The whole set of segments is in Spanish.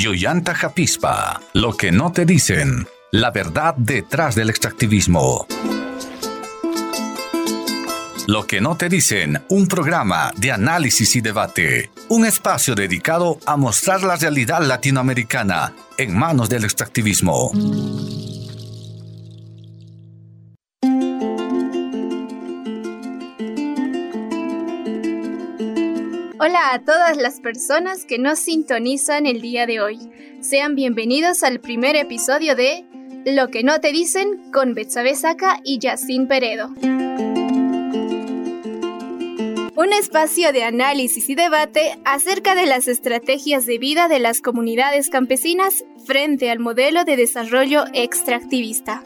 Yuyanta Japispa, lo que no te dicen, la verdad detrás del extractivismo. Lo que no te dicen, un programa de análisis y debate, un espacio dedicado a mostrar la realidad latinoamericana en manos del extractivismo. A todas las personas que nos sintonizan el día de hoy. Sean bienvenidos al primer episodio de Lo que no te dicen con Betsabe Saca y Yacine Peredo. Un espacio de análisis y debate acerca de las estrategias de vida de las comunidades campesinas frente al modelo de desarrollo extractivista.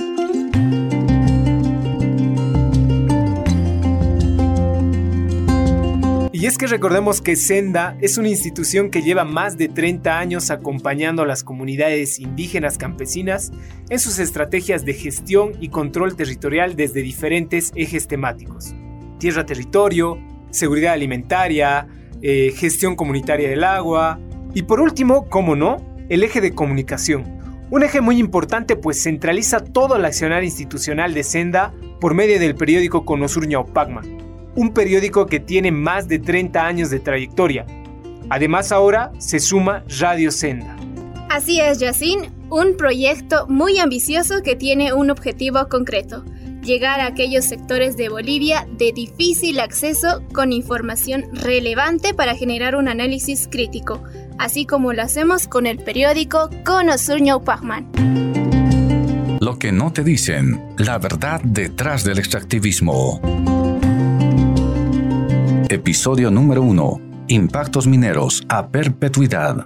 Y es que recordemos que Senda es una institución que lleva más de 30 años acompañando a las comunidades indígenas campesinas en sus estrategias de gestión y control territorial desde diferentes ejes temáticos. Tierra-territorio, seguridad alimentaria, eh, gestión comunitaria del agua y por último, como no, el eje de comunicación. Un eje muy importante pues centraliza todo el accionar institucional de Senda por medio del periódico Conosur Ñaupagma, un periódico que tiene más de 30 años de trayectoria. Además ahora se suma Radio Senda. Así es, Yacine, un proyecto muy ambicioso que tiene un objetivo concreto, llegar a aquellos sectores de Bolivia de difícil acceso con información relevante para generar un análisis crítico, así como lo hacemos con el periódico Conosurño Pacman. Lo que no te dicen, la verdad detrás del extractivismo. Episodio número 1. Impactos mineros a perpetuidad.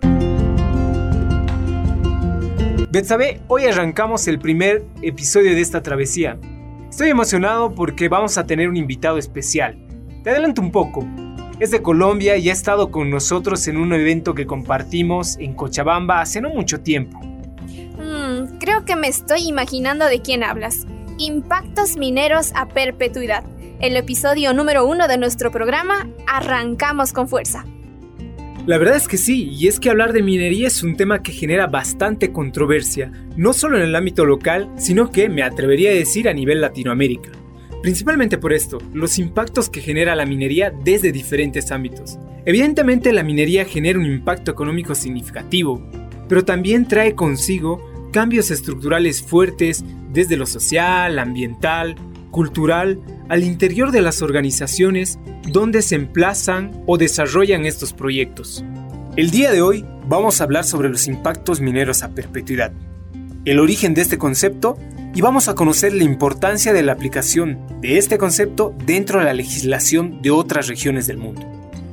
Betsabe, hoy arrancamos el primer episodio de esta travesía. Estoy emocionado porque vamos a tener un invitado especial. Te adelanto un poco. Es de Colombia y ha estado con nosotros en un evento que compartimos en Cochabamba hace no mucho tiempo. Mm, creo que me estoy imaginando de quién hablas. Impactos mineros a perpetuidad el episodio número uno de nuestro programa, arrancamos con fuerza. La verdad es que sí, y es que hablar de minería es un tema que genera bastante controversia, no solo en el ámbito local, sino que me atrevería a decir a nivel Latinoamérica. Principalmente por esto, los impactos que genera la minería desde diferentes ámbitos. Evidentemente la minería genera un impacto económico significativo, pero también trae consigo cambios estructurales fuertes desde lo social, ambiental, cultural, al interior de las organizaciones donde se emplazan o desarrollan estos proyectos. El día de hoy vamos a hablar sobre los impactos mineros a perpetuidad, el origen de este concepto y vamos a conocer la importancia de la aplicación de este concepto dentro de la legislación de otras regiones del mundo.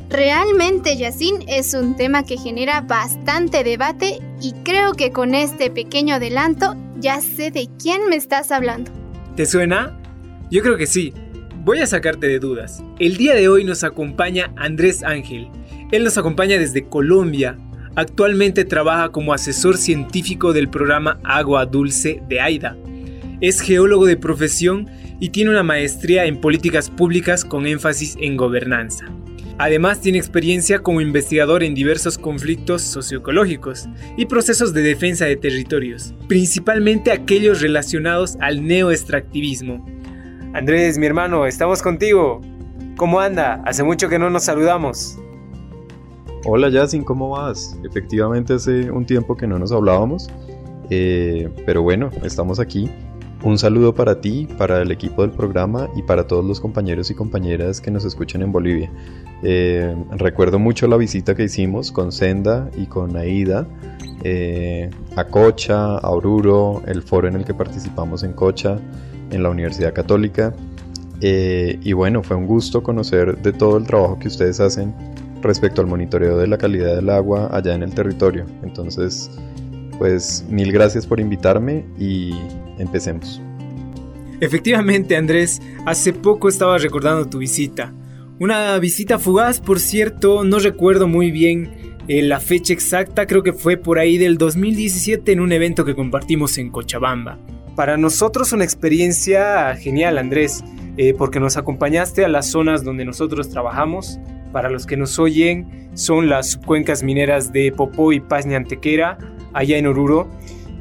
Realmente, Yacine, es un tema que genera bastante debate y creo que con este pequeño adelanto ya sé de quién me estás hablando. ¿Te suena? Yo creo que sí, Voy a sacarte de dudas. El día de hoy nos acompaña Andrés Ángel. Él nos acompaña desde Colombia. Actualmente trabaja como asesor científico del programa Agua Dulce de AIDA. Es geólogo de profesión y tiene una maestría en políticas públicas con énfasis en gobernanza. Además tiene experiencia como investigador en diversos conflictos socioecológicos y procesos de defensa de territorios, principalmente aquellos relacionados al neoextractivismo, Andrés, mi hermano, estamos contigo. ¿Cómo anda? Hace mucho que no nos saludamos. Hola Yacin, ¿cómo vas? Efectivamente hace un tiempo que no nos hablábamos, eh, pero bueno, estamos aquí. Un saludo para ti, para el equipo del programa y para todos los compañeros y compañeras que nos escuchan en Bolivia. Eh, recuerdo mucho la visita que hicimos con Senda y con Aida eh, a Cocha, a Oruro, el foro en el que participamos en Cocha en la Universidad Católica. Eh, y bueno, fue un gusto conocer de todo el trabajo que ustedes hacen respecto al monitoreo de la calidad del agua allá en el territorio. Entonces, pues mil gracias por invitarme y empecemos. Efectivamente, Andrés, hace poco estaba recordando tu visita. Una visita fugaz, por cierto, no recuerdo muy bien eh, la fecha exacta, creo que fue por ahí del 2017 en un evento que compartimos en Cochabamba. Para nosotros una experiencia genial, Andrés, eh, porque nos acompañaste a las zonas donde nosotros trabajamos para los que nos oyen, son las subcuencas mineras de Popó y Paz Ñantequera, allá en Oruro.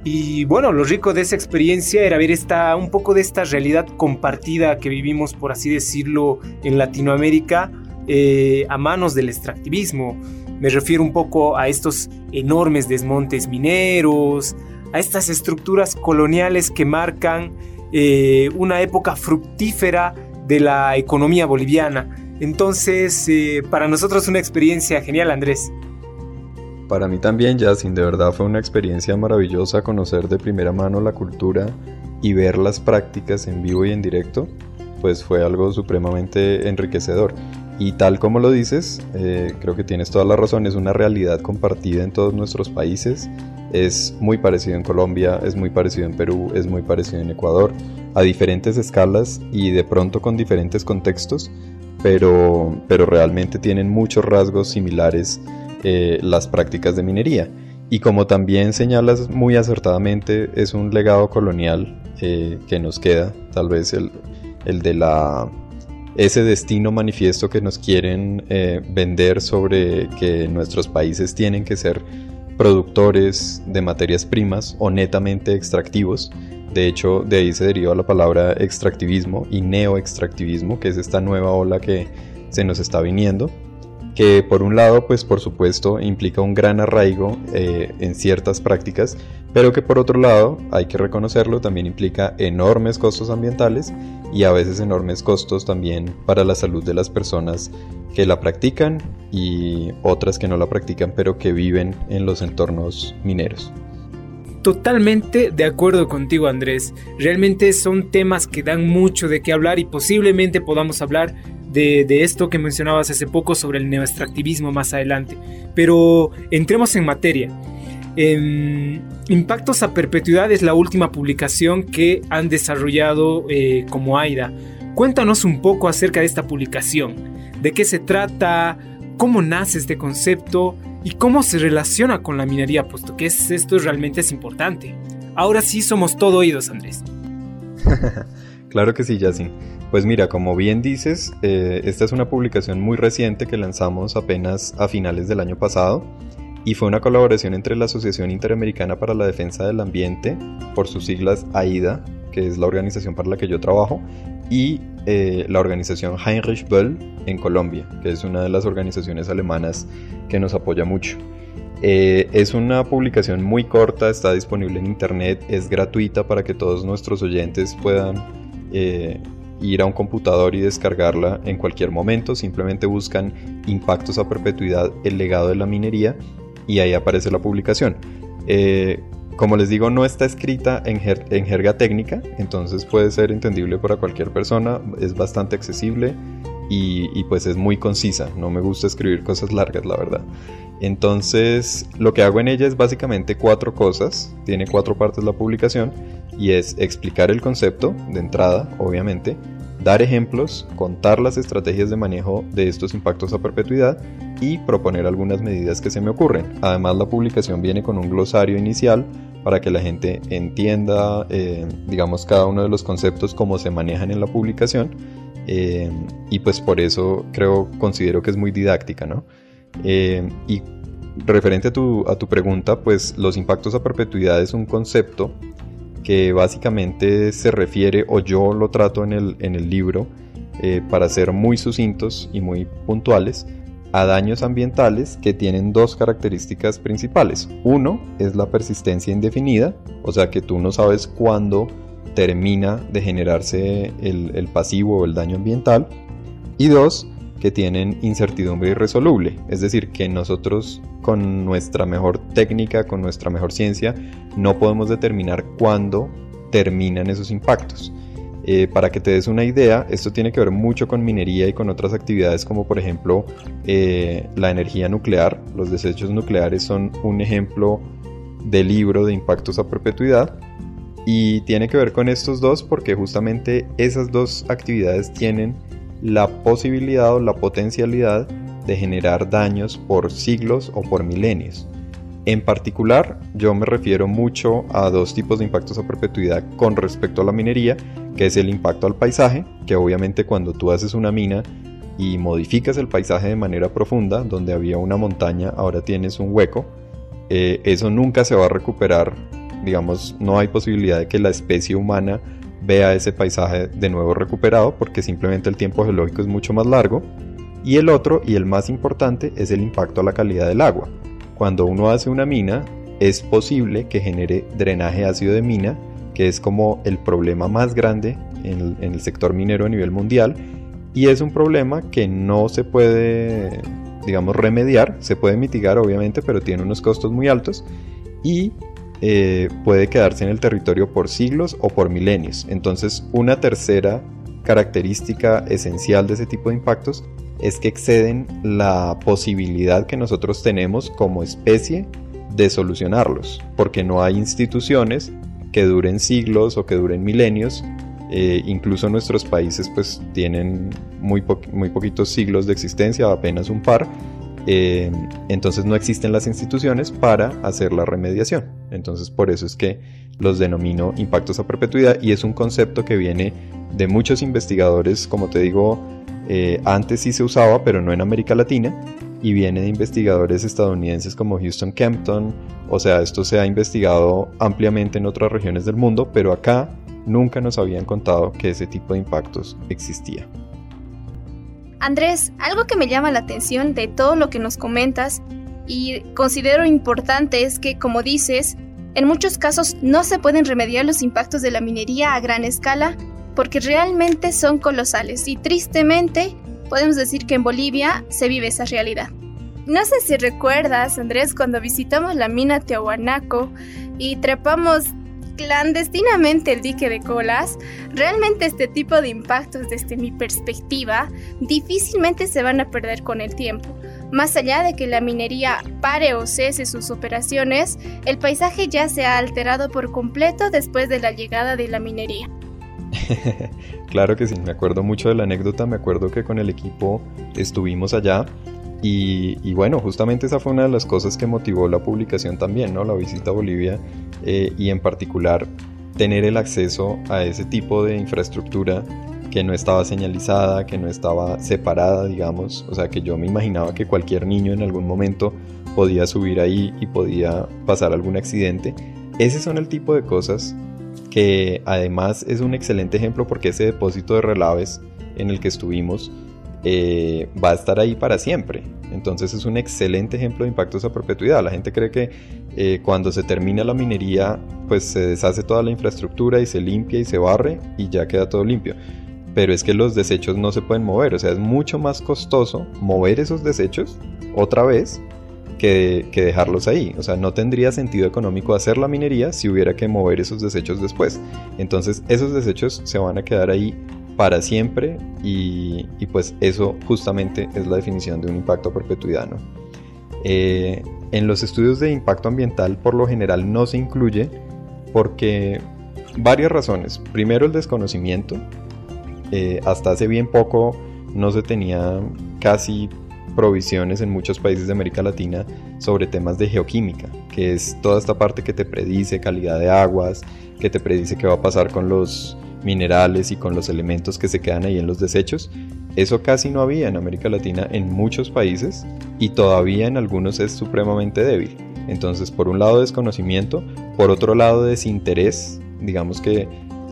Y bueno, lo rico de esa experiencia era ver esta, un poco de esta realidad compartida que vivimos, por así decirlo, en Latinoamérica, eh, a manos del extractivismo. Me refiero un poco a estos enormes desmontes mineros, a estas estructuras coloniales que marcan eh, una época fructífera de la economía boliviana. Entonces, eh, para nosotros una experiencia genial, Andrés. Para mí también, Yacine, de verdad fue una experiencia maravillosa conocer de primera mano la cultura y ver las prácticas en vivo y en directo, pues fue algo supremamente enriquecedor. Y tal como lo dices, eh, creo que tienes toda la razón, es una realidad compartida en todos nuestros países, es muy parecido en Colombia, es muy parecido en Perú, es muy parecido en Ecuador, a diferentes escalas y de pronto con diferentes contextos, pero, pero realmente tienen muchos rasgos similares eh, las prácticas de minería. Y como también señalas muy acertadamente, es un legado colonial eh, que nos queda, tal vez el, el, de la ese destino manifiesto que nos quieren eh, vender sobre que nuestros países tienen que ser productores de materias primas o netamente extractivos. De hecho, de ahí se deriva la palabra extractivismo y neoextractivismo, que es esta nueva ola que se nos está viniendo que por un lado, pues por supuesto, implica un gran arraigo eh, en ciertas prácticas, pero que por otro lado, hay que reconocerlo, también implica enormes costos ambientales y a veces enormes costos también para la salud de las personas que la practican y otras que no la practican, pero que viven en los entornos mineros. Totalmente de acuerdo contigo Andrés. Realmente son temas que dan mucho de qué hablar y posiblemente podamos hablar de, esto que mencionabas hace poco sobre el neoextractivismo más adelante. Pero entremos en materia. Em, Impactos a Perpetuidad es la última publicación que han desarrollado eh, como AIDA. Cuéntanos un poco acerca de esta publicación. ¿De qué se trata? ¿Cómo nace este concepto? ¿Y cómo se relaciona con la minería? Puesto que esto realmente es importante. Ahora sí somos todo oídos, Andrés. claro que sí, Yacine. Pues mira, como bien dices, eh, esta es una publicación muy reciente que lanzamos apenas a finales del año pasado y fue una colaboración entre la Asociación Interamericana para la Defensa del Ambiente, por sus siglas AIDA, que es la organización para la que yo trabajo, y eh, la organización Heinrich Böll en Colombia, que es una de las organizaciones alemanas que nos apoya mucho. Eh, es una publicación muy corta, está disponible en internet, es gratuita para que todos nuestros oyentes puedan ir a un computador y descargarla en cualquier momento. Simplemente buscan impactos a perpetuidad, el legado de la minería y ahí aparece la publicación. Eh, como les digo, no está escrita en, en, jerga técnica, entonces puede ser entendible para cualquier persona, es bastante accesible y, pues es muy concisa. No me gusta escribir cosas largas, la verdad. Entonces, lo que hago en ella es básicamente cuatro cosas, tiene cuatro partes la publicación y es explicar el concepto de entrada, obviamente, dar ejemplos, contar las estrategias de manejo de estos impactos a perpetuidad y proponer algunas medidas que se me ocurren. Además la publicación viene con un glosario inicial para que la gente entienda, eh, digamos, cada uno de los conceptos, cómo se manejan en la publicación. Eh, y pues por eso creo, considero que es muy didáctica, ¿no? Eh, y referente a tu, a tu pregunta, pues los impactos a perpetuidad es un concepto que básicamente se refiere, o yo lo trato en el, en el libro, eh, para ser muy sucintos y muy puntuales, a daños ambientales que tienen dos características principales. Uno es la persistencia indefinida, o sea que tú no sabes cuándo termina de generarse el, pasivo o el daño ambiental. Y dos, que tienen incertidumbre irresoluble, es decir, que nosotros con nuestra mejor técnica, con nuestra mejor ciencia, no podemos determinar cuándo terminan esos impactos. Eh, para que te des una idea, esto tiene que ver mucho con minería y con otras actividades como por ejemplo eh, la energía nuclear. Los desechos nucleares son un ejemplo de libro de impactos a perpetuidad y tiene que ver con estos dos porque justamente esas dos actividades tienen la posibilidad o la potencialidad de generar daños por siglos o por milenios. En particular, yo me refiero mucho a dos tipos de impactos a perpetuidad con respecto a la minería, que es el impacto al paisaje, que obviamente cuando tú haces una mina y modificas el paisaje de manera profunda, donde había una montaña, ahora tienes un hueco, eh, eso nunca se va a recuperar, digamos, no hay posibilidad de que la especie humana vea ese paisaje de nuevo recuperado porque simplemente el tiempo geológico es mucho más largo. Y el otro, y el más importante, es el impacto a la calidad del agua. Cuando uno hace una mina, es posible que genere drenaje ácido de mina, que es como el problema más grande en el, sector minero a nivel mundial. Y es un problema que no se puede, digamos, remediar, se puede mitigar obviamente, pero tiene unos costos muy altos. Y eh, puede quedarse en el territorio por siglos o por milenios. Entonces, una tercera característica esencial de ese tipo de impactos es que exceden la posibilidad que nosotros tenemos como especie de solucionarlos, porque no hay instituciones que duren siglos o que duren milenios. Eh, incluso nuestros países pues tienen muy, muy poquitos siglos de existencia, apenas un par, eh, entonces no existen las instituciones para hacer la remediación. Entonces por eso es que los denomino impactos a perpetuidad y es un concepto que viene de muchos investigadores, como te digo, eh, antes sí se usaba, pero no en América Latina, y viene de investigadores estadounidenses como Houston Kempton, o sea, esto se ha investigado ampliamente en otras regiones del mundo, pero acá nunca nos habían contado que ese tipo de impactos existía. Andrés, algo que me llama la atención de todo lo que nos comentas y considero importante es que, como dices, en muchos casos no se pueden remediar los impactos de la minería a gran escala porque realmente son colosales y tristemente podemos decir que en Bolivia se vive esa realidad. No sé si recuerdas, Andrés, cuando visitamos la mina Teohuanaco y trepamos clandestinamente el dique de colas, realmente este tipo de impactos desde mi perspectiva difícilmente se van a perder con el tiempo. Más allá de que la minería pare o cese sus operaciones, el paisaje ya se ha alterado por completo después de la llegada de la minería. claro que sí, me acuerdo mucho de la anécdota, me acuerdo que con el equipo estuvimos allá y, bueno, justamente esa fue una de las cosas que motivó la publicación también, ¿no? La visita a Bolivia eh, y en particular tener el acceso a ese tipo de infraestructura que no estaba señalizada, que no estaba separada, digamos. O sea, que yo me imaginaba que cualquier niño en algún momento podía subir ahí y podía pasar algún accidente. Ese son el tipo de cosas que además es un excelente ejemplo porque ese depósito de relaves en el que estuvimos eh, va a estar ahí para siempre. Entonces es un excelente ejemplo de impactos a perpetuidad. La gente cree que eh, cuando se termina la minería, pues se deshace toda la infraestructura y se limpia y se barre y ya queda todo limpio. Pero es que los desechos no se pueden mover, o sea, es mucho más costoso mover esos desechos otra vez que, que, dejarlos ahí. O sea, no tendría sentido económico hacer la minería si hubiera que mover esos desechos después. Entonces, esos desechos se van a quedar ahí para siempre y, pues eso justamente es la definición de un impacto a perpetuidad. Eh, en los estudios de impacto ambiental por lo general no se incluye porque varias razones. Primero el desconocimiento. Eh, hasta hace bien poco no se tenía casi provisiones en muchos países de América Latina sobre temas de geoquímica, que es toda esta parte que te predice calidad de aguas, que te predice qué va a pasar con los minerales y con los elementos que se quedan ahí en los desechos. Eso casi no había en América Latina en muchos países y todavía en algunos es supremamente débil. Entonces, por un lado desconocimiento, por otro lado desinterés, digamos que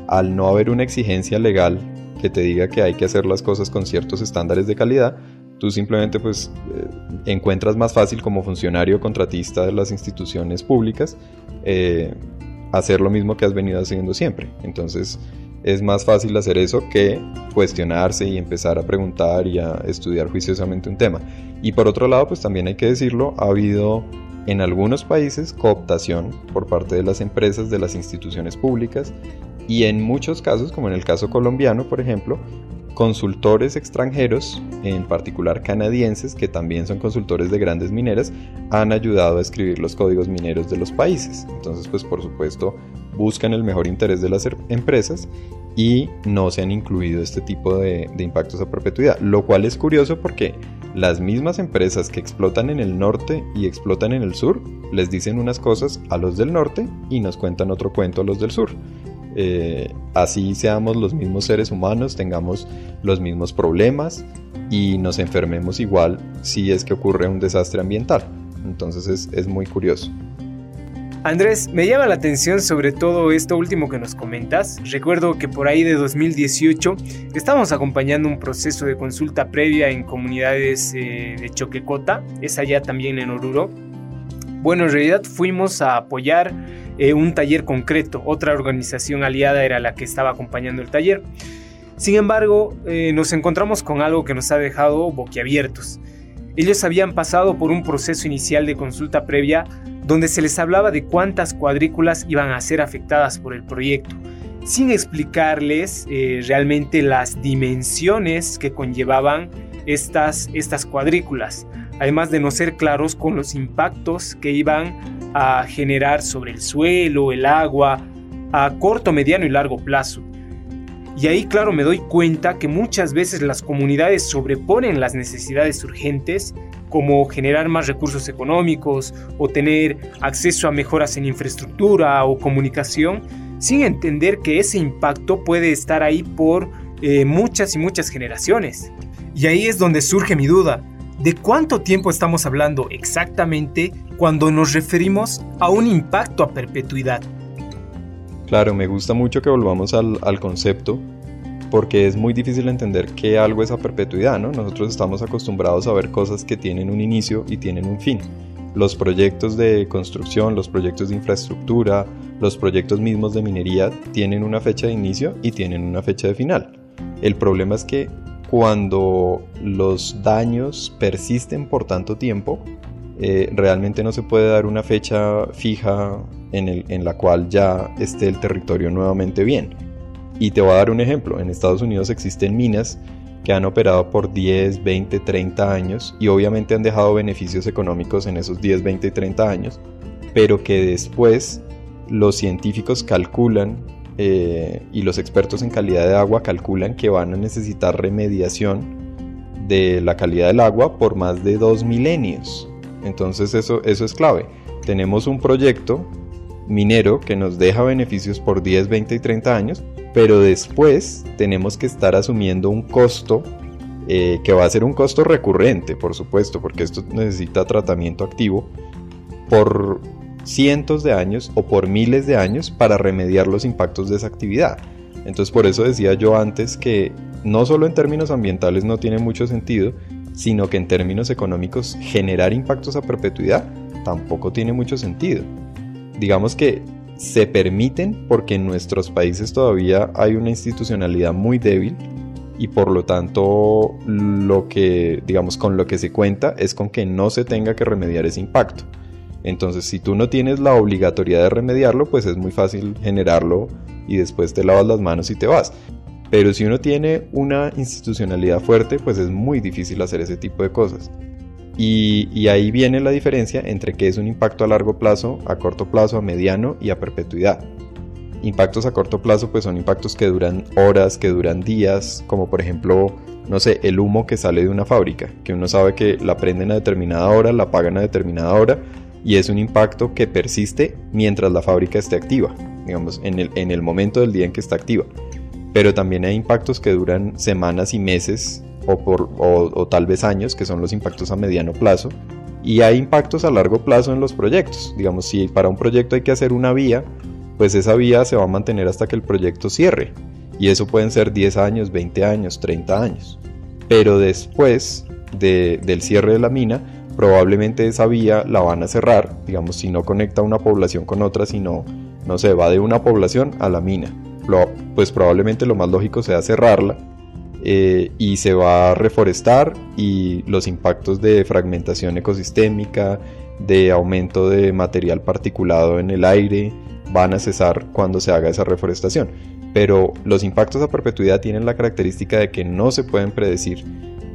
al no haber una exigencia legal que te diga que hay que hacer las cosas con ciertos estándares de calidad, tú simplemente pues eh, encuentras más fácil como funcionario contratista de las instituciones públicas eh, hacer lo mismo que has venido haciendo siempre. Entonces, es más fácil hacer eso que cuestionarse y empezar a preguntar y a estudiar juiciosamente un tema. Y por otro lado, pues también hay que decirlo, ha habido en algunos países cooptación por parte de las empresas, de las instituciones públicas y en muchos casos, como en el caso colombiano, por ejemplo, consultores extranjeros, en particular canadienses, que también son consultores de grandes mineras, han ayudado a escribir los códigos mineros de los países. Entonces, pues por supuesto, buscan el mejor interés de las empresas y no se han incluido este tipo de, impactos a perpetuidad, lo cual es curioso porque las mismas empresas que explotan en el norte y explotan en el sur les dicen unas cosas a los del norte y nos cuentan otro cuento a los del sur. Eh, así seamos los mismos seres humanos, tengamos los mismos problemas y nos enfermemos igual si es que ocurre un desastre ambiental. Entonces es, es muy curioso. Andrés, me llama la atención sobre todo esto último que nos comentas. Recuerdo que por ahí de 2018 estábamos acompañando un proceso de consulta previa en comunidades eh, de Choquecota, es allá también en Oruro. Bueno, en realidad fuimos a apoyar eh, un taller concreto, otra organización aliada era la que estaba acompañando el taller. Sin embargo, eh, nos encontramos con algo que nos ha dejado boquiabiertos. Ellos habían pasado por un proceso inicial de consulta previa donde se les hablaba de cuántas cuadrículas iban a ser afectadas por el proyecto, sin explicarles eh, realmente las dimensiones que conllevaban estas, estas cuadrículas, además de no ser claros con los impactos que iban a generar sobre el suelo, el agua, a corto, mediano y largo plazo. Y ahí, claro, me doy cuenta que muchas veces las comunidades sobreponen las necesidades urgentes como generar más recursos económicos o tener acceso a mejoras en infraestructura o comunicación, sin entender que ese impacto puede estar ahí por eh, muchas y muchas generaciones. Y ahí es donde surge mi duda. ¿De cuánto tiempo estamos hablando exactamente cuando nos referimos a un impacto a perpetuidad? Claro, me gusta mucho que volvamos al, al concepto porque es muy difícil entender que algo es a perpetuidad, ¿no? Nosotros estamos acostumbrados a ver cosas que tienen un inicio y tienen un fin. Los proyectos de construcción, los proyectos de infraestructura, los proyectos mismos de minería tienen una fecha de inicio y tienen una fecha de final. El problema es que cuando los daños persisten por tanto tiempo, eh, realmente no se puede dar una fecha fija en, en la cual ya esté el territorio nuevamente bien. Y te voy a dar un ejemplo. En Estados Unidos existen minas que han operado por 10, 20, 30 años y obviamente han dejado beneficios económicos en esos 10, 20 y 30 años, pero que después los científicos calculan eh, y los expertos en calidad de agua calculan que van a necesitar remediación de la calidad del agua por más de dos milenios. Entonces eso, eso es clave. Tenemos un proyecto minero que nos deja beneficios por 10, 20 y 30 años, pero después tenemos que estar asumiendo un costo eh, que va a ser un costo recurrente, por supuesto, porque esto necesita tratamiento activo por cientos de años o por miles de años para remediar los impactos de esa actividad. Entonces por eso decía yo antes que no solo en términos ambientales no tiene mucho sentido, sino que en términos económicos generar impactos a perpetuidad tampoco tiene mucho sentido. Digamos que se permiten porque en nuestros países todavía hay una institucionalidad muy débil y por lo tanto lo que digamos con lo que se cuenta es con que no se tenga que remediar ese impacto. Entonces, si tú no tienes la obligatoriedad de remediarlo, pues es muy fácil generarlo y después te lavas las manos y te vas. Pero si uno tiene una institucionalidad fuerte, pues es muy difícil hacer ese tipo de cosas. Y, ahí viene la diferencia entre qué es un impacto a largo plazo, a corto plazo, a mediano y a perpetuidad. Impactos a corto plazo pues son impactos que duran horas, que duran días, como por ejemplo, no sé, el humo que sale de una fábrica, que uno sabe que la prenden a determinada hora, la apagan a determinada hora y es un impacto que persiste mientras la fábrica esté activa, digamos, en el momento del día en que está activa. Pero también hay impactos que duran semanas y meses o, por, o, tal vez años, que son los impactos a mediano plazo, y hay impactos a largo plazo en los proyectos. Digamos, si para un proyecto hay que hacer una vía, pues esa vía se va a mantener hasta que el proyecto cierre. Y eso pueden ser 10 años, 20 años, 30 años. Pero después del cierre de la mina, probablemente esa vía la van a cerrar, digamos, si no conecta una población con otra, sino, no se va de una población a la mina. pues probablemente lo más lógico sea cerrarla eh, y se va a reforestar y los impactos de fragmentación ecosistémica, de aumento de material particulado en el aire, van a cesar cuando se haga esa reforestación. Pero los impactos a perpetuidad tienen la característica de que no se pueden predecir,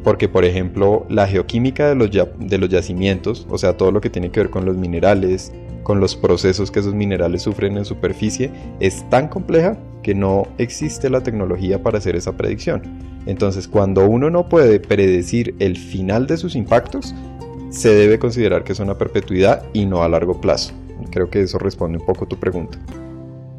porque por ejemplo la geoquímica de los, de los yacimientos, o sea, todo lo que tiene que ver con los minerales, con los procesos que esos minerales sufren en superficie, es tan compleja que no existe la tecnología para hacer esa predicción. Entonces, cuando uno no puede predecir el final de sus impactos, se debe considerar que son a perpetuidad y no a largo plazo. Creo que eso responde un poco tu pregunta.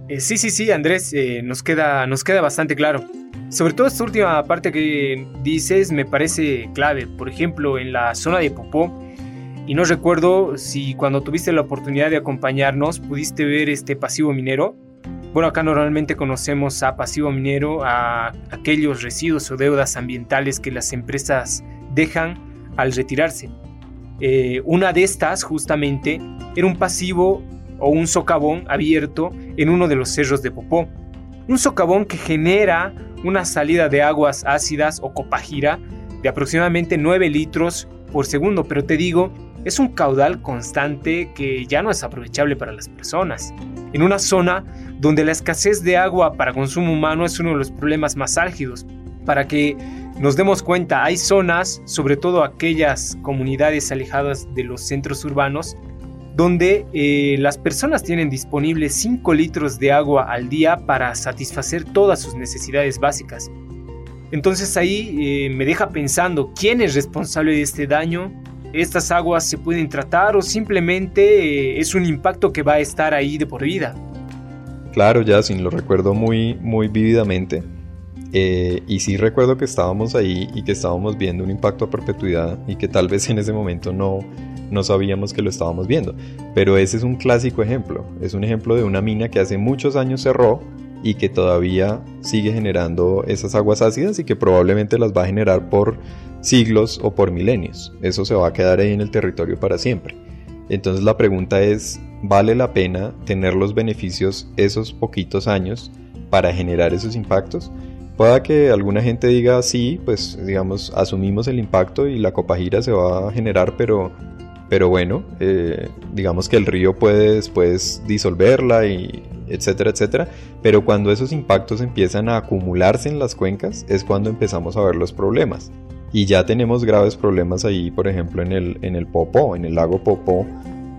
Eh, sí, sí, sí, Andrés, eh, nos, queda, nos queda bastante claro. Sobre todo esta última parte que dices me parece clave. Por ejemplo, en la zona de Popó, y no recuerdo si cuando tuviste la oportunidad de acompañarnos pudiste ver este pasivo minero. Bueno, acá normalmente conocemos a pasivo minero a aquellos residuos o deudas ambientales que las empresas dejan al retirarse. Eh, una de estas justamente era un pasivo o un socavón abierto en uno de los cerros de Popó. Un socavón que genera una salida de aguas ácidas o copajira de aproximadamente 9 litros por segundo, pero te digo, es un caudal constante que ya no es aprovechable para las personas. En una zona donde la escasez de agua para consumo humano es uno de los problemas más álgidos. Para que nos demos cuenta, hay zonas, sobre todo aquellas comunidades alejadas de los centros urbanos, donde eh, las personas tienen disponibles 5 litros de agua al día para satisfacer todas sus necesidades básicas. Entonces ahí eh, me deja pensando, ¿quién es responsable de este daño? ¿Estas aguas se pueden tratar o simplemente eh, es un impacto que va a estar ahí de por vida? Claro, sin lo recuerdo muy, muy vívidamente. y sí recuerdo que estábamos ahí y que estábamos viendo un impacto a perpetuidad y que tal vez en ese momento no, no sabíamos que lo estábamos viendo. Pero ese es un clásico ejemplo. Es un ejemplo de una mina que hace muchos años cerró y que todavía sigue generando esas aguas ácidas y que probablemente las va a generar por siglos o por milenios. Eso se va a quedar ahí en el territorio para siempre. Entonces la pregunta es, ¿vale la pena tener los beneficios esos poquitos años para generar esos impactos? Pueda que alguna gente diga, sí, pues digamos, asumimos el impacto y la copajira se va a generar, pero pero bueno, eh, digamos que el río puede después disolverla y etcétera, etcétera. Pero cuando esos impactos empiezan a acumularse en las cuencas es cuando empezamos a ver los problemas. Y ya tenemos graves problemas ahí, por ejemplo, en el, en el Popó, en el lago Popó,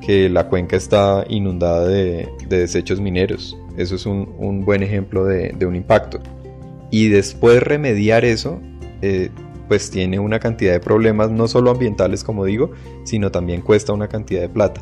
que la cuenca está inundada de, desechos mineros. Eso es un, buen ejemplo de, un impacto. Y después remediar eso, eh, pues tiene una cantidad de problemas, no solo ambientales como digo, sino también cuesta una cantidad de plata.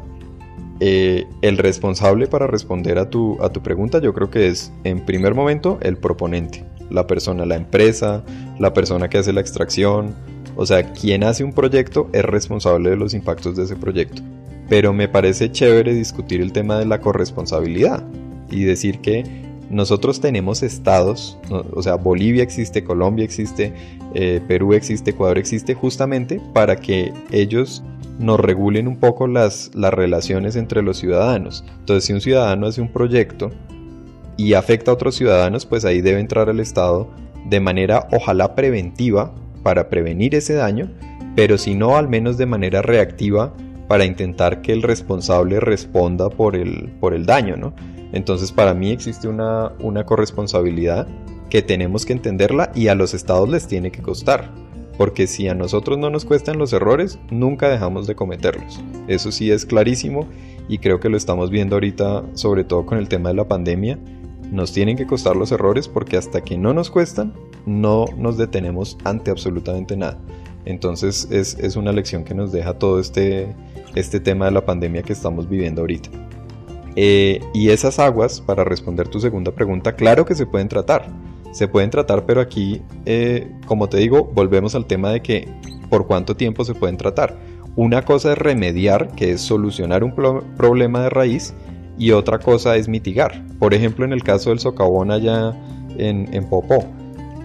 Eh, el responsable para responder a tu, a tu pregunta yo creo que es en primer momento el proponente, la persona, la empresa, la persona que hace la extracción, o sea, quien hace un proyecto es responsable de los impactos de ese proyecto. Pero me parece chévere discutir el tema de la corresponsabilidad y decir que nosotros tenemos estados, o sea, Bolivia existe, Colombia existe, eh, Perú existe, Ecuador existe, justamente para que ellos nos regulen un poco las, las relaciones entre los ciudadanos. Entonces, si un ciudadano hace un proyecto y afecta a otros ciudadanos, pues ahí debe entrar el Estado de manera ojalá preventiva para prevenir ese daño, pero si no, al menos de manera reactiva para intentar que el responsable responda por el, por el daño, ¿no? Entonces para mí existe una, una corresponsabilidad que tenemos que entenderla y a los estados les tiene que costar. Porque si a nosotros no nos cuestan los errores, nunca dejamos de cometerlos. Eso sí es clarísimo y creo que lo estamos viendo ahorita, sobre todo con el tema de la pandemia. Nos tienen que costar los errores porque hasta que no nos cuestan, no nos detenemos ante absolutamente nada. Entonces es, es una lección que nos deja todo este, este tema de la pandemia que estamos viviendo ahorita. Eh, y esas aguas, para responder tu segunda pregunta, claro que se pueden tratar. Se pueden tratar, pero aquí, eh, como te digo, volvemos al tema de que por cuánto tiempo se pueden tratar. Una cosa es remediar, que es solucionar un problema de raíz, y otra cosa es mitigar. Por ejemplo, en el caso del socavón allá en, en Popó,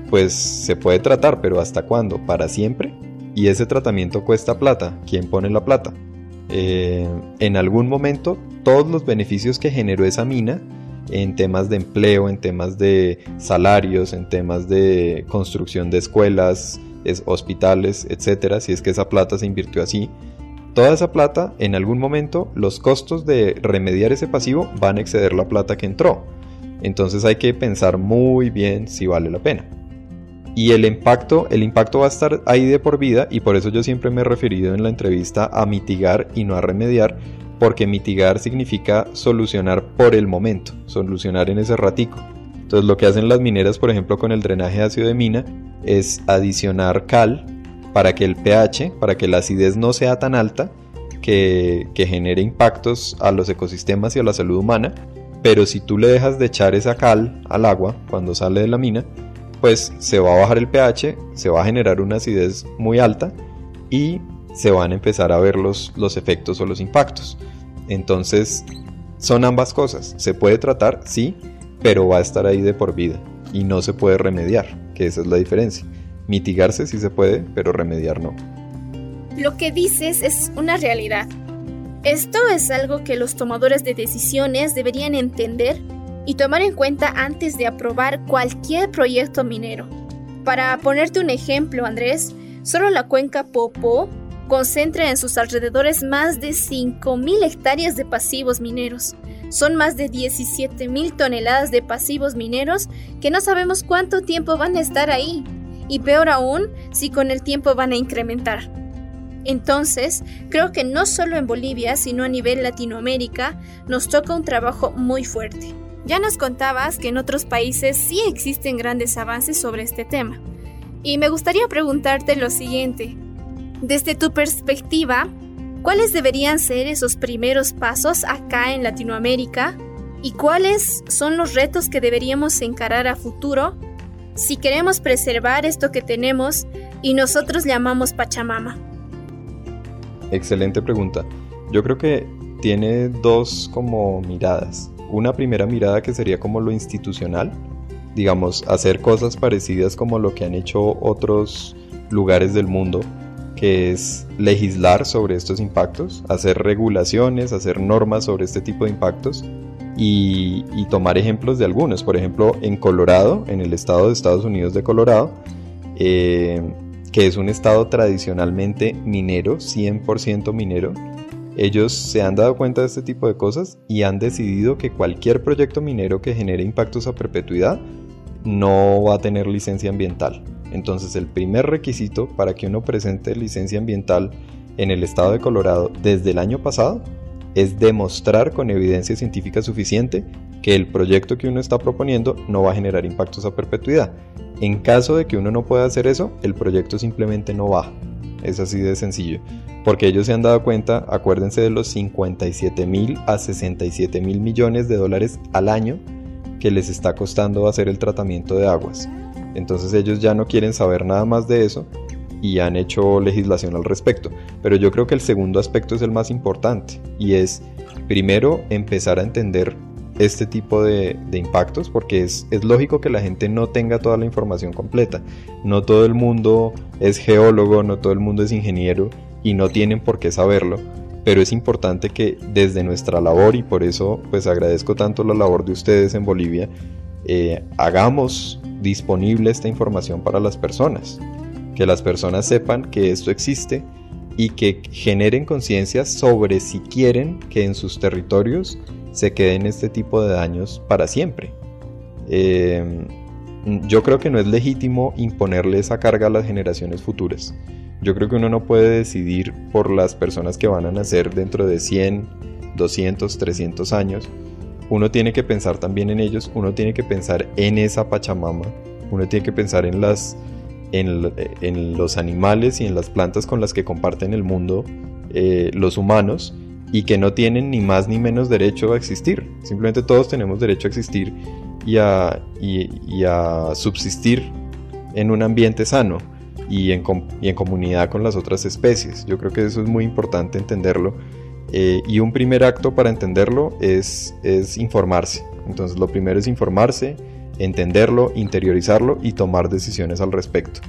pues se puede tratar, pero ¿hasta cuándo? ¿Para siempre? Y ese tratamiento cuesta plata. ¿Quién pone la plata? Eh, en algún momento todos los beneficios que generó esa mina en temas de empleo, en temas de salarios, en temas de construcción de escuelas, hospitales, etcétera, si es que esa plata se invirtió así. Toda esa plata, en algún momento, los costos de remediar ese pasivo van a exceder la plata que entró. Entonces hay que pensar muy bien si vale la pena. Y el impacto, el impacto va a estar ahí de por vida y por eso yo siempre me he referido en la entrevista a mitigar y no a remediar, porque mitigar significa solucionar por el momento, solucionar en ese ratico. Entonces lo que hacen las mineras, por ejemplo, con el drenaje ácido de mina, es adicionar cal para que el pH, para que la acidez no sea tan alta, que, que genere impactos a los ecosistemas y a la salud humana. Pero si tú le dejas de echar esa cal al agua cuando sale de la mina, pues se va a bajar el pH, se va a generar una acidez muy alta y se van a empezar a ver los, los efectos o los impactos. Entonces, son ambas cosas. Se puede tratar, sí, pero va a estar ahí de por vida y no se puede remediar, que esa es la diferencia. Mitigarse sí se puede, pero remediar no. Lo que dices es una realidad. Esto es algo que los tomadores de decisiones deberían entender y tomar en cuenta antes de aprobar cualquier proyecto minero. Para ponerte un ejemplo, Andrés, solo la cuenca Popó concentra en sus alrededores más de 5.000 hectáreas de pasivos mineros. Son más de 17.000 toneladas de pasivos mineros que no sabemos cuánto tiempo van a estar ahí. Y peor aún, si con el tiempo van a incrementar. Entonces, creo que no solo en Bolivia, sino a nivel Latinoamérica, nos toca un trabajo muy fuerte. Ya nos contabas que en otros países sí existen grandes avances sobre este tema. Y me gustaría preguntarte lo siguiente. Desde tu perspectiva, ¿cuáles deberían ser esos primeros pasos acá en Latinoamérica? ¿Y cuáles son los retos que deberíamos encarar a futuro si queremos preservar esto que tenemos y nosotros llamamos Pachamama? Excelente pregunta. Yo creo que tiene dos como miradas. Una primera mirada que sería como lo institucional, digamos, hacer cosas parecidas como lo que han hecho otros lugares del mundo, que es legislar sobre estos impactos, hacer regulaciones, hacer normas sobre este tipo de impactos y, tomar ejemplos de algunos. Por ejemplo, en Colorado, en el estado de Estados Unidos de Colorado, eh, que es un estado tradicionalmente minero, 100% minero, ellos se han dado cuenta de este tipo de cosas y han decidido que cualquier proyecto minero que genere impactos a perpetuidad no va a tener licencia ambiental. Entonces el primer requisito para que uno presente licencia ambiental en el estado de Colorado desde el año pasado es demostrar con evidencia científica suficiente que el proyecto que uno está proponiendo no va a generar impactos a perpetuidad. En caso de que uno no pueda hacer eso, el proyecto simplemente no va. Es así de sencillo. Porque ellos se han dado cuenta, acuérdense de los 57 mil a 67 mil millones de dólares al año que les está costando hacer el tratamiento de aguas. Entonces ellos ya no quieren saber nada más de eso y han hecho legislación al respecto. Pero yo creo que el segundo aspecto es el más importante y es primero empezar a entender este tipo de, impactos porque es, lógico que la gente no tenga toda la información completa. No todo el mundo es geólogo, no todo el mundo es ingeniero y no tienen por qué saberlo. Pero es importante que desde nuestra labor y por eso pues agradezco tanto la labor de ustedes en Bolivia, eh, hagamos disponible esta información para las personas. Que las personas sepan que esto existe y que generen conciencia sobre si quieren que en sus territorios se queden este tipo de daños para siempre. Em, yo creo que no es legítimo imponerle esa carga a las generaciones futuras. Yo creo que uno no puede decidir por las personas que van a nacer dentro de 100, 200, 300 años. Uno tiene que pensar también en ellos, uno tiene que pensar en esa Pachamama, uno tiene que pensar en, las, en, los animales y en las plantas con las que comparten el mundo eh, los humanos y que no tienen ni más ni menos derecho a existir. Simplemente todos tenemos derecho a existir y a, y, a subsistir en un ambiente sano y en, y en, comunidad con las otras especies. Yo creo que eso es muy importante entenderlo. Eh, y un primer acto para entenderlo es, es informarse. Entonces lo primero es informarse, entenderlo, interiorizarlo y tomar decisiones al respecto.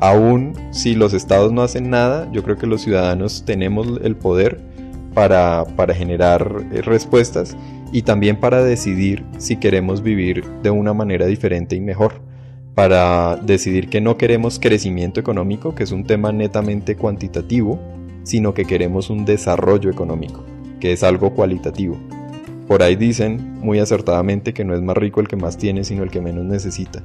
Aún si los estados no hacen nada, yo creo que los ciudadanos tenemos el poder para, generar eh, respuestas y también para decidir si queremos vivir de una manera diferente y mejor, para decidir que no queremos crecimiento económico, que es un tema netamente cuantitativo, sino que queremos un desarrollo económico, que es algo cualitativo. Por ahí dicen muy acertadamente que no es más rico el que más tiene, sino el que menos necesita.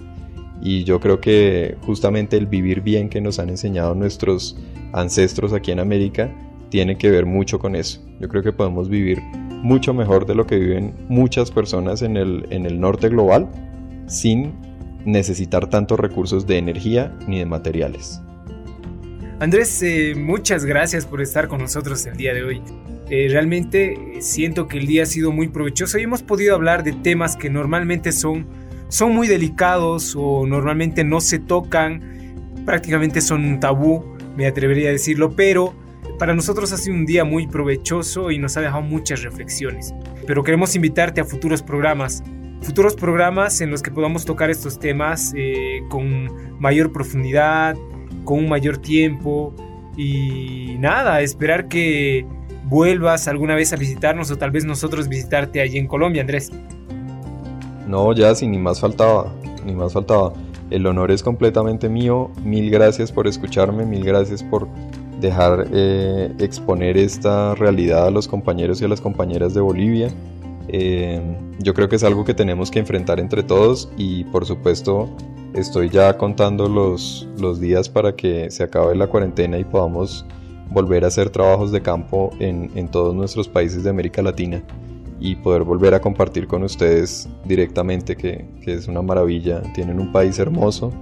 Y yo creo que justamente el vivir bien que nos han enseñado nuestros ancestros aquí en América tiene que ver mucho con eso. Yo creo que podemos vivir mucho mejor de lo que viven muchas personas en el, en el norte global sin necesitar tantos recursos de energía ni de materiales. Andrés, eh, muchas gracias por estar con nosotros el día de hoy. Eh, realmente siento que el día ha sido muy provechoso y hemos podido hablar de temas que normalmente son son muy delicados o normalmente no se tocan, prácticamente son un tabú, me atrevería a decirlo, pero para nosotros ha sido un día muy provechoso y nos ha dejado muchas reflexiones. Pero queremos invitarte a futuros programas, futuros programas en los que podamos tocar estos temas eh, con mayor profundidad, con un mayor tiempo y nada, esperar que vuelvas alguna vez a visitarnos o tal vez nosotros visitarte allí en Colombia, Andrés. No, ya sí, ni más faltaba, ni más faltaba. El honor es completamente mío. Mil gracias por escucharme, mil gracias por dejar eh, exponer esta realidad a los compañeros y a las compañeras de Bolivia. Eh, yo creo que es algo que tenemos que enfrentar entre todos y por supuesto estoy ya contando los, los días para que se acabe la cuarentena y podamos volver a hacer trabajos de campo en, en todos nuestros países de América Latina y poder volver a compartir con ustedes directamente, que, que, es una maravilla. Tienen un país hermoso,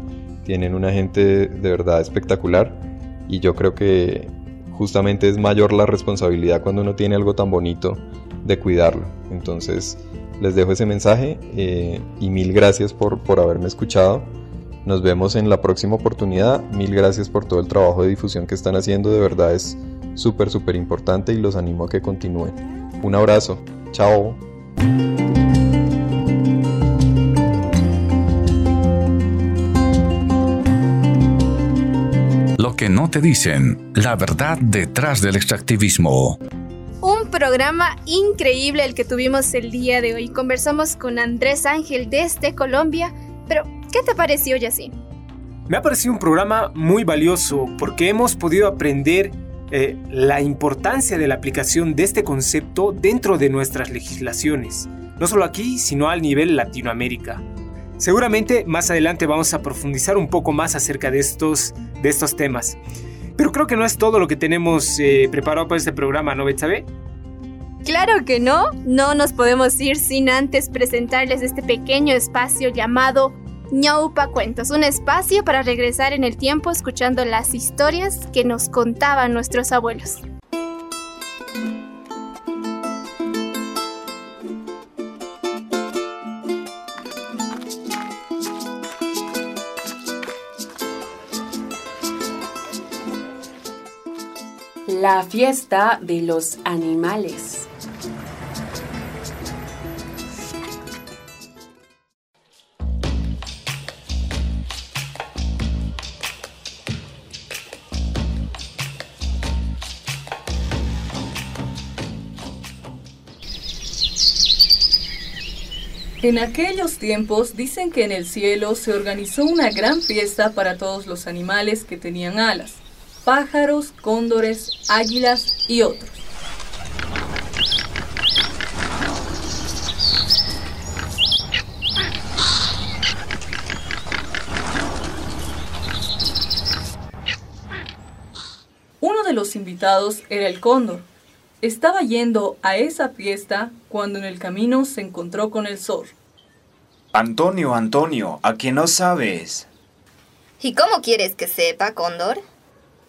tienen una gente de verdad espectacular y yo creo que justamente es mayor la responsabilidad cuando uno tiene algo tan bonito de cuidarlo. Entonces les dejo ese mensaje eh, y mil gracias por, por haberme escuchado. Nos vemos en la próxima oportunidad. Mil gracias por todo el trabajo de difusión que están haciendo. De verdad es súper, súper importante y los animo a que continúen. Un abrazo. Chao. Que no te dicen, la verdad detrás del extractivismo. Un programa increíble el que tuvimos el día de hoy. Conversamos con Andrés Ángel desde Colombia, pero ¿qué te pareció, Yacine? Me ha parecido un programa muy valioso porque hemos podido aprender eh, la importancia de la aplicación de este concepto dentro de nuestras legislaciones, no solo aquí, sino al nivel Latinoamérica. Seguramente más adelante vamos a profundizar un poco más acerca de estos, de estos temas. Pero creo que no es todo lo que tenemos eh, preparado para este programa, ¿no, Betsabe? Claro que no, no nos podemos ir sin antes presentarles este pequeño espacio llamado ñaupa Cuentos, un espacio para regresar en el tiempo escuchando las historias que nos contaban nuestros abuelos. La fiesta de los animales. En aquellos tiempos dicen que en el cielo se organizó una gran fiesta para todos los animales que tenían alas, pájaros, cóndores, águilas y otros. Uno de los invitados era el cóndor, estaba yendo a esa fiesta cuando en el camino se encontró con el zorro. Antonio, Antonio, ¿a que no sabes? ¿Y cómo quieres que sepa, Cóndor?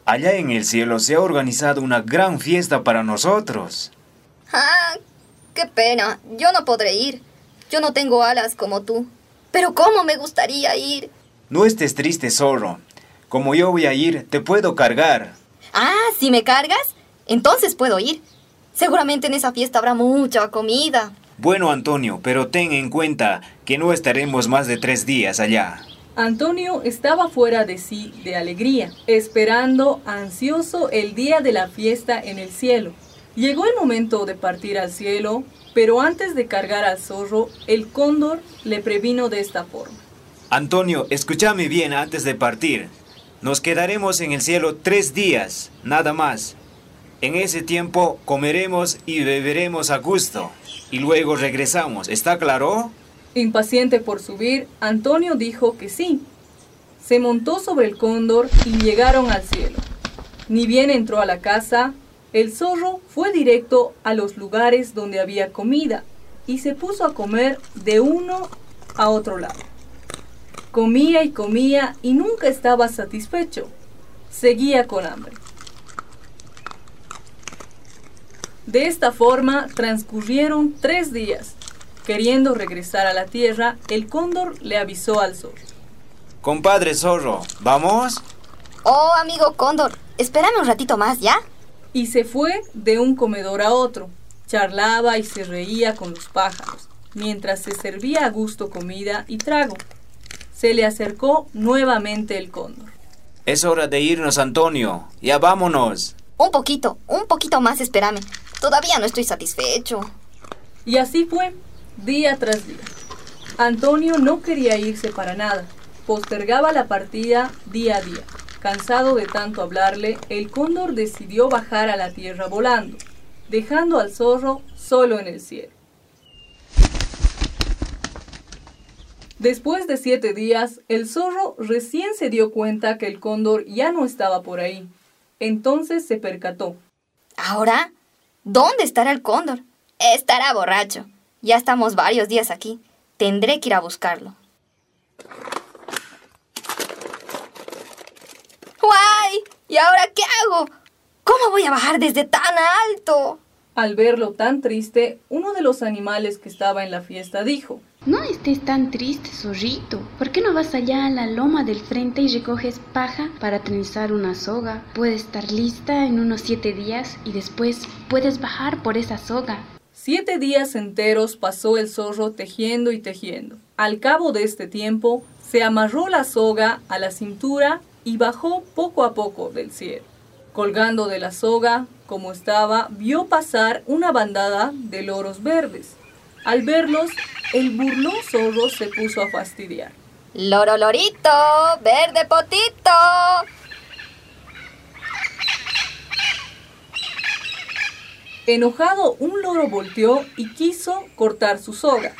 Allá en el cielo se ha organizado una gran fiesta para nosotros. ¡Ah! ¡Qué pena! Yo no podré ir. Yo no tengo alas como tú. Pero ¿cómo me gustaría ir? No estés triste, zorro. Como yo voy a ir, te puedo cargar. Ah, si me cargas, entonces puedo ir. Seguramente en esa fiesta habrá mucha comida. Bueno, Antonio, pero ten en cuenta que no estaremos más de tres días allá. Antonio estaba fuera de sí de alegría, esperando ansioso el día de la fiesta en el cielo. Llegó el momento de partir al cielo, pero antes de cargar al zorro, el cóndor le previno de esta forma. Antonio, escúchame bien antes de partir. Nos quedaremos en el cielo tres días, nada más. En ese tiempo comeremos y beberemos a gusto y luego regresamos, ¿está claro? Impaciente por subir, Antonio dijo que sí. Se montó sobre el cóndor y llegaron al cielo. Ni bien entró a la casa, el zorro fue directo a los lugares donde había comida y se puso a comer de uno a otro lado. Comía y comía y nunca estaba satisfecho. Seguía con hambre. De esta forma transcurrieron tres días, Queriendo regresar a la tierra, el cóndor le avisó al zorro. Compadre zorro, ¿vamos? Oh, amigo cóndor, espérame un ratito más, ¿ya? Y se fue de un comedor a otro. Charlaba y se reía con los pájaros, mientras se servía a gusto comida y trago. Se le acercó nuevamente el cóndor. Es hora de irnos, Antonio. Ya vámonos. Un poquito, un poquito más, espérame. Todavía no estoy satisfecho. Y así fue, día tras día. Antonio no quería irse para nada. Postergaba la partida día a día. Cansado de tanto hablarle, el cóndor decidió bajar a la tierra volando, dejando al zorro solo en el cielo. Después de siete días, el zorro recién se dio cuenta que el cóndor ya no estaba por ahí. Entonces se percató. ¿Ahora? ¿Dónde estará el cóndor? Estará borracho. Ya estamos varios días aquí. Tendré que ir a buscarlo. ¡Guay! ¿Y ahora qué hago? ¿Cómo voy a bajar desde tan alto? Al verlo tan triste, uno de los animales que estaba en la fiesta dijo, No estés tan triste, zorrito. ¿Por qué no vas allá a la loma del frente y recoges paja para trenzar una soga? Puede estar lista en unos siete días y después puedes bajar por esa soga. Siete días enteros pasó el zorro tejiendo y tejiendo. Al cabo de este tiempo, se amarró la soga a la cintura y bajó poco a poco del cielo. Colgando de la soga, como estaba, vio pasar una bandada de loros verdes. Al verlos, el burlón zorro se puso a fastidiar. Loro lorito, verde potito. Enojado, un loro volteó y quiso cortar su soga.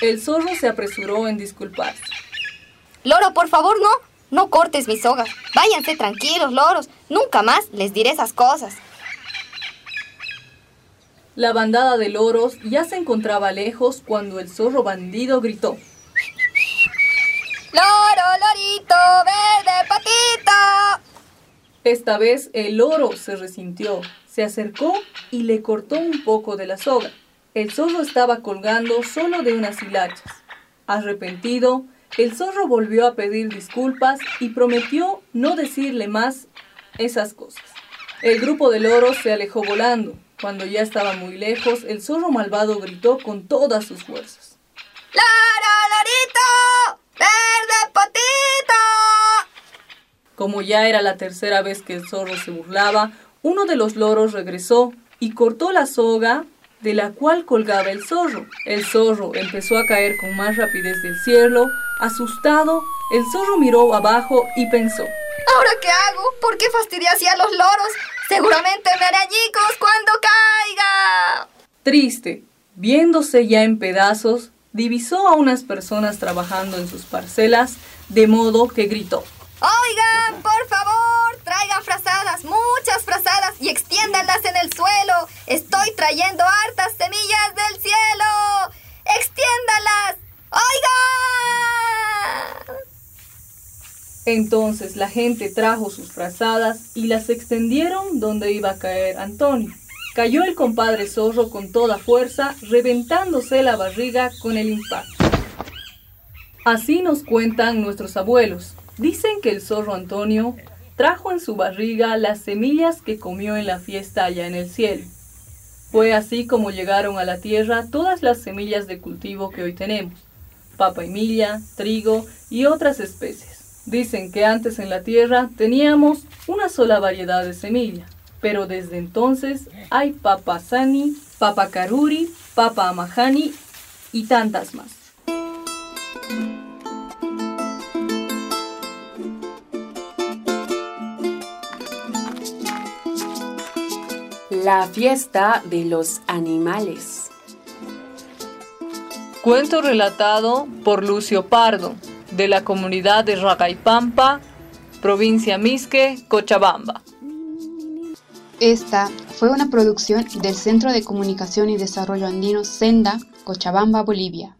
El zorro se apresuró en disculparse. Loro, por favor, no. No cortes mi soga. Váyanse tranquilos, loros. Nunca más les diré esas cosas. La bandada de loros ya se encontraba lejos cuando el zorro bandido gritó. Loro, lorito, verde patito. Esta vez el loro se resintió, se acercó y le cortó un poco de la soga. El zorro estaba colgando solo de unas hilachas. Arrepentido, el zorro volvió a pedir disculpas y prometió no decirle más esas cosas. El grupo de loros se alejó volando. Cuando ya estaba muy lejos, el zorro malvado gritó con todas sus fuerzas. ¡Loro, lorito! ¡Verde potito! Como ya era la tercera vez que el zorro se burlaba, uno de los loros regresó y cortó la soga de la cual colgaba el zorro. El zorro empezó a caer con más rapidez del cielo. Asustado, el zorro miró abajo y pensó. ¿Ahora qué hago? ¿Por qué fastidié así a los loros? Seguramente me haré añicos cuando caiga. Triste, viéndose ya en pedazos, divisó a unas personas trabajando en sus parcelas, de modo que gritó. Oigan, por favor, traigan frazadas, muchas frazadas y extiéndanlas en el suelo. Estoy trayendo hartas semillas del cielo. Extiéndalas. Oigan. Entonces la gente trajo sus frazadas y las extendieron donde iba a caer Antonio. Cayó el compadre zorro con toda fuerza, reventándose la barriga con el impacto. Así nos cuentan nuestros abuelos. Dicen que el zorro Antonio trajo en su barriga las semillas que comió en la fiesta allá en el cielo. Fue así como llegaron a la tierra todas las semillas de cultivo que hoy tenemos, papa y milla, trigo y otras especies. Dicen que antes en la tierra teníamos una sola variedad de semilla, pero desde entonces hay papa sani, papa karuri, papa amahani y tantas más. La fiesta de los animales. Cuento relatado por Lucio Pardo, de la comunidad de Ragaipampa, provincia Misque, Cochabamba. Esta fue una producción del Centro de Comunicación y Desarrollo Andino Senda, Cochabamba, Bolivia.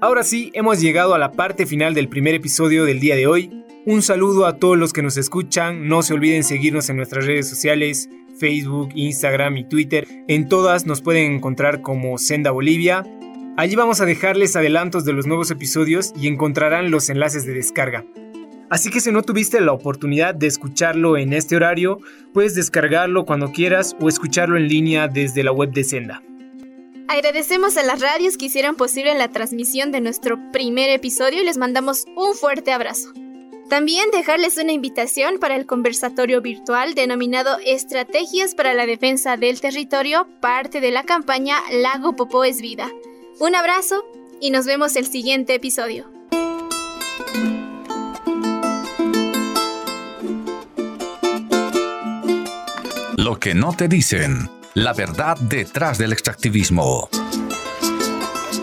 Ahora sí, hemos llegado a la parte final del primer episodio del día de hoy. Un saludo a todos los que nos escuchan. No se olviden seguirnos en nuestras redes sociales, Facebook, Instagram y Twitter. En todas nos pueden encontrar como Senda Bolivia. Allí vamos a dejarles adelantos de los nuevos episodios y encontrarán los enlaces de descarga. Así que si no tuviste la oportunidad de escucharlo en este horario, puedes descargarlo cuando quieras o escucharlo en línea desde la web de Senda. Agradecemos a las radios que hicieron posible la transmisión de nuestro primer episodio y les mandamos un fuerte abrazo. También dejarles una invitación para el conversatorio virtual denominado Estrategias para la Defensa del Territorio, parte de la campaña Lago Popó es Vida. Un abrazo y nos vemos el siguiente episodio. Lo que no te dicen, la verdad detrás del extractivismo.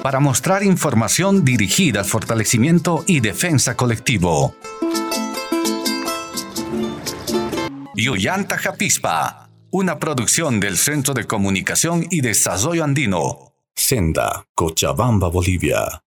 Para mostrar información dirigida al fortalecimiento y defensa colectivo. Yoyanta Japispa, una producción del Centro de Comunicación y Desarrollo Andino. Senda, Cochabamba, Bolivia.